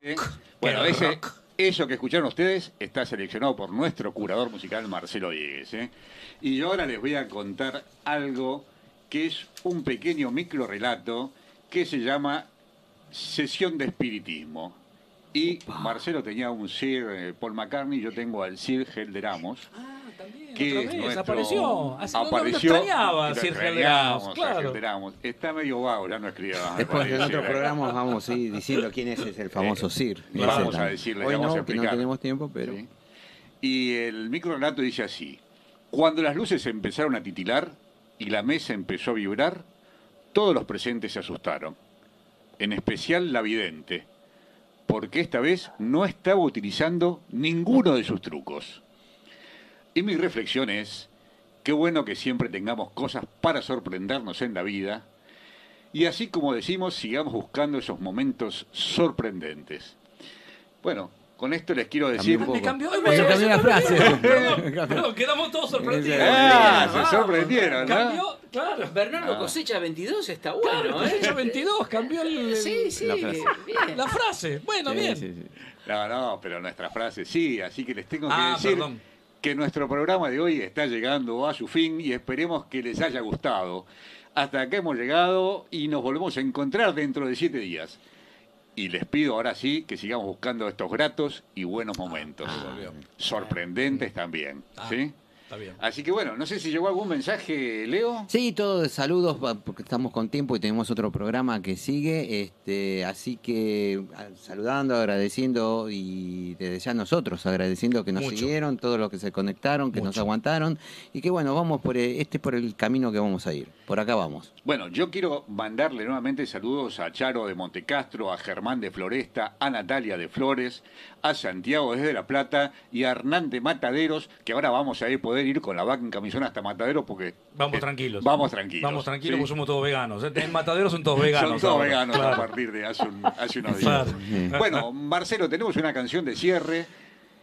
¿Eh? Bueno, ese, eso que escucharon ustedes está seleccionado por nuestro curador musical Marcelo Diegues. ¿eh? Y ahora les voy a contar algo que es un pequeño micro relato que se llama Sesión de Espiritismo. Y Marcelo tenía un Sir eh, Paul McCartney, yo tengo al Sir Gelderamos. Ah, también. que otra es vez, nuestro- apareció. Así no- no lo apareció, extrañaba, Gelderamos, a claro. Está medio vago, ya no escribía. me Después en otro programa vamos a ir diciendo quién es ese, el famoso Sir. Vamos a decirle, Hoy vamos no, a que no tenemos tiempo, pero... Sí. Y el microrelato dice así: Cuando las luces empezaron a titilar y la mesa empezó a vibrar, todos los presentes se asustaron, en especial la vidente, porque esta vez no estaba utilizando ninguno de sus trucos. Y mi reflexión es: qué bueno que siempre tengamos cosas para sorprendernos en la vida. Y así como decimos, sigamos buscando esos momentos sorprendentes. Bueno, con esto les quiero decir... Cambió un Me cambió, Me cambió la frase. Perdón, perdón, quedamos todos sorprendidos. Ah, se sorprendieron, ¿no? Cambió, claro. Bernardo Ah. Cosecha 22 está Claro, bueno, ¿eh? cosecha 22, cambió el- Sí, sí, La frase. bien. la frase. Bueno, Sí, bien. sí, sí. No, no, pero nuestra frase sí, así que les tengo que Ah, decir perdón. Que nuestro programa de hoy está llegando a su fin y esperemos que les haya gustado. Hasta acá hemos llegado y nos volvemos a encontrar dentro de siete días. Y les pido ahora sí que sigamos buscando estos gratos y buenos momentos. Sorprendentes también. Ah. ¿sí? Está bien. Así que bueno, no sé si llegó algún mensaje, Leo. Sí, todo de saludos porque estamos con tiempo y tenemos otro programa que sigue, este, así que saludando, agradeciendo y desde ya nosotros agradeciendo que nos Mucho. siguieron, todos los que se conectaron, que nos aguantaron y que bueno, vamos por e- este por el camino que vamos a ir. Por acá vamos. Bueno, yo quiero mandarle nuevamente saludos a Charo de Montecastro, a Germán de Floresta, a Natalia de Flores, a Santiago desde La Plata y a Hernán de Mataderos, que ahora vamos a poder ir con la vaca en camisón hasta Mataderos porque... Vamos eh, tranquilos. Vamos tranquilos. Vamos tranquilos ¿sí? porque somos todos veganos. ¿eh? En Mataderos son todos veganos. Son todos ahora. veganos a partir de hace, un- hace unos días. Claro. Bueno, Marcelo, tenemos una canción de cierre.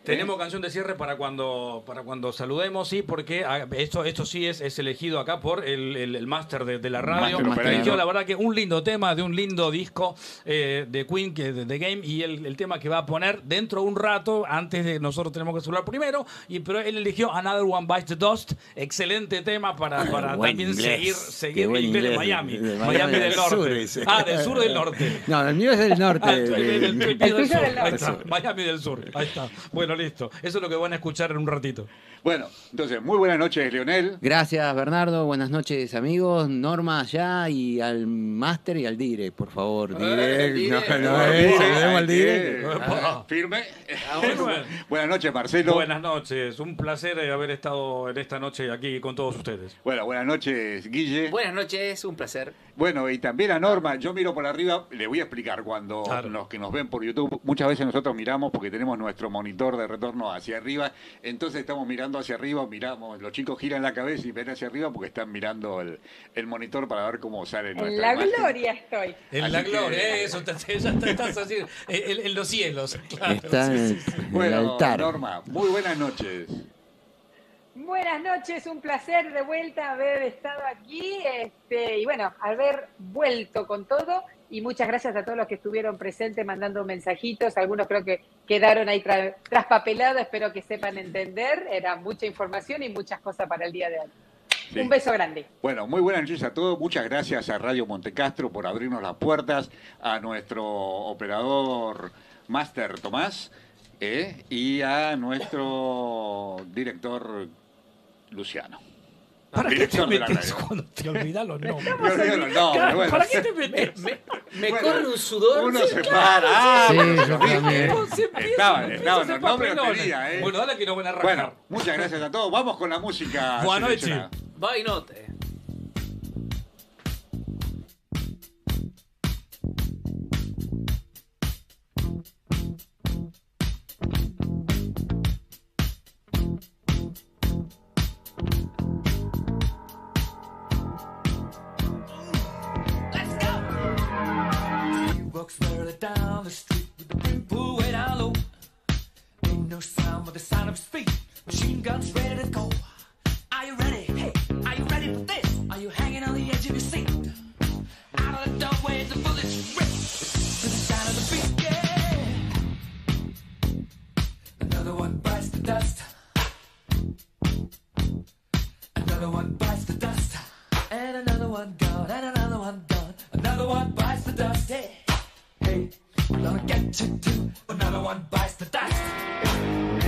Tenemos canción de cierre para cuando para cuando saludemos, sí, porque ah, esto esto sí es, es elegido acá por el, el, el máster de, de la radio. Eligió, la verdad que un lindo tema de un lindo disco eh, de Queen, que de, The Game, y el, el tema que va a poner dentro de un rato, antes de nosotros tenemos que saludar primero, y pero él eligió Another One Bites the Dust, excelente tema para, para Buen también inglés. seguir, seguir el inglés de. Miami. De Miami, Miami del del norte. sur, dice. ah, del sur del norte. No, el mío es del norte. Ah, el, del sur. Ahí está, Miami del sur. Ahí está. Bueno, listo. Eso es lo que van a escuchar en un ratito. Bueno, entonces, muy buenas noches, Leonel. Gracias Bernardo, buenas noches amigos, Norma allá y al máster y al dire, por favor. Dire, el dire. no, no, Bien, eh, saludemos al dire. Ah. Firme. bueno. Buenas noches, Marcelo. Buenas noches. Un placer eh, haber estado en esta noche aquí con todos ustedes. Bueno, buenas noches, Guille. Buenas noches, un placer. Bueno, y también a Norma, yo miro por arriba, le voy a explicar cuando Claro. los que nos ven por YouTube, muchas veces nosotros miramos porque tenemos nuestro monitor de retorno hacia arriba, entonces estamos mirando hacia arriba, miramos, los chicos giran la cabeza y ven hacia arriba porque están mirando el, el monitor para ver cómo sale En nuestra la imagen. gloria estoy. En Así la que- gloria, eso, te- te- ya te- estás así, en, en- en los cielos. Claro, Está sí, en sí, el, sí. en el Bueno, altar. Norma, muy buenas noches. Buenas noches, un placer de vuelta haber estado aquí este, y bueno, haber vuelto con todo. Y muchas gracias a todos los que estuvieron presentes mandando mensajitos. Algunos creo que quedaron ahí tra- traspapelados, espero que sepan entender. Era mucha información y muchas cosas para el día de hoy. Sí. Un beso grande. Bueno, muy buenas noches a todos. Muchas gracias a Radio Montecastro por abrirnos las puertas, a nuestro operador Master Tomás eh, y a nuestro director Luciano. ¿Para qué te metes cuando te olvidas los nombres? No olvido los nombres, bueno. ¿Para qué te metes? Me Bueno, corre un sudor. Uno Sí, se para. Ah, Sí, bueno, yo lo dije. también. No, se empieza, Estaban, estaban, los nombres tenía, ¿eh? Bueno, dale que no van a arrancar. Bueno, muchas gracias a todos. Vamos con la música. Buenas noches. seleccionada. Bye, note. Another one bites the dust. And another one gone. And another one gone. Another one bites the dust. Hey, hey, I'm gonna get you too. Another one bites the dust.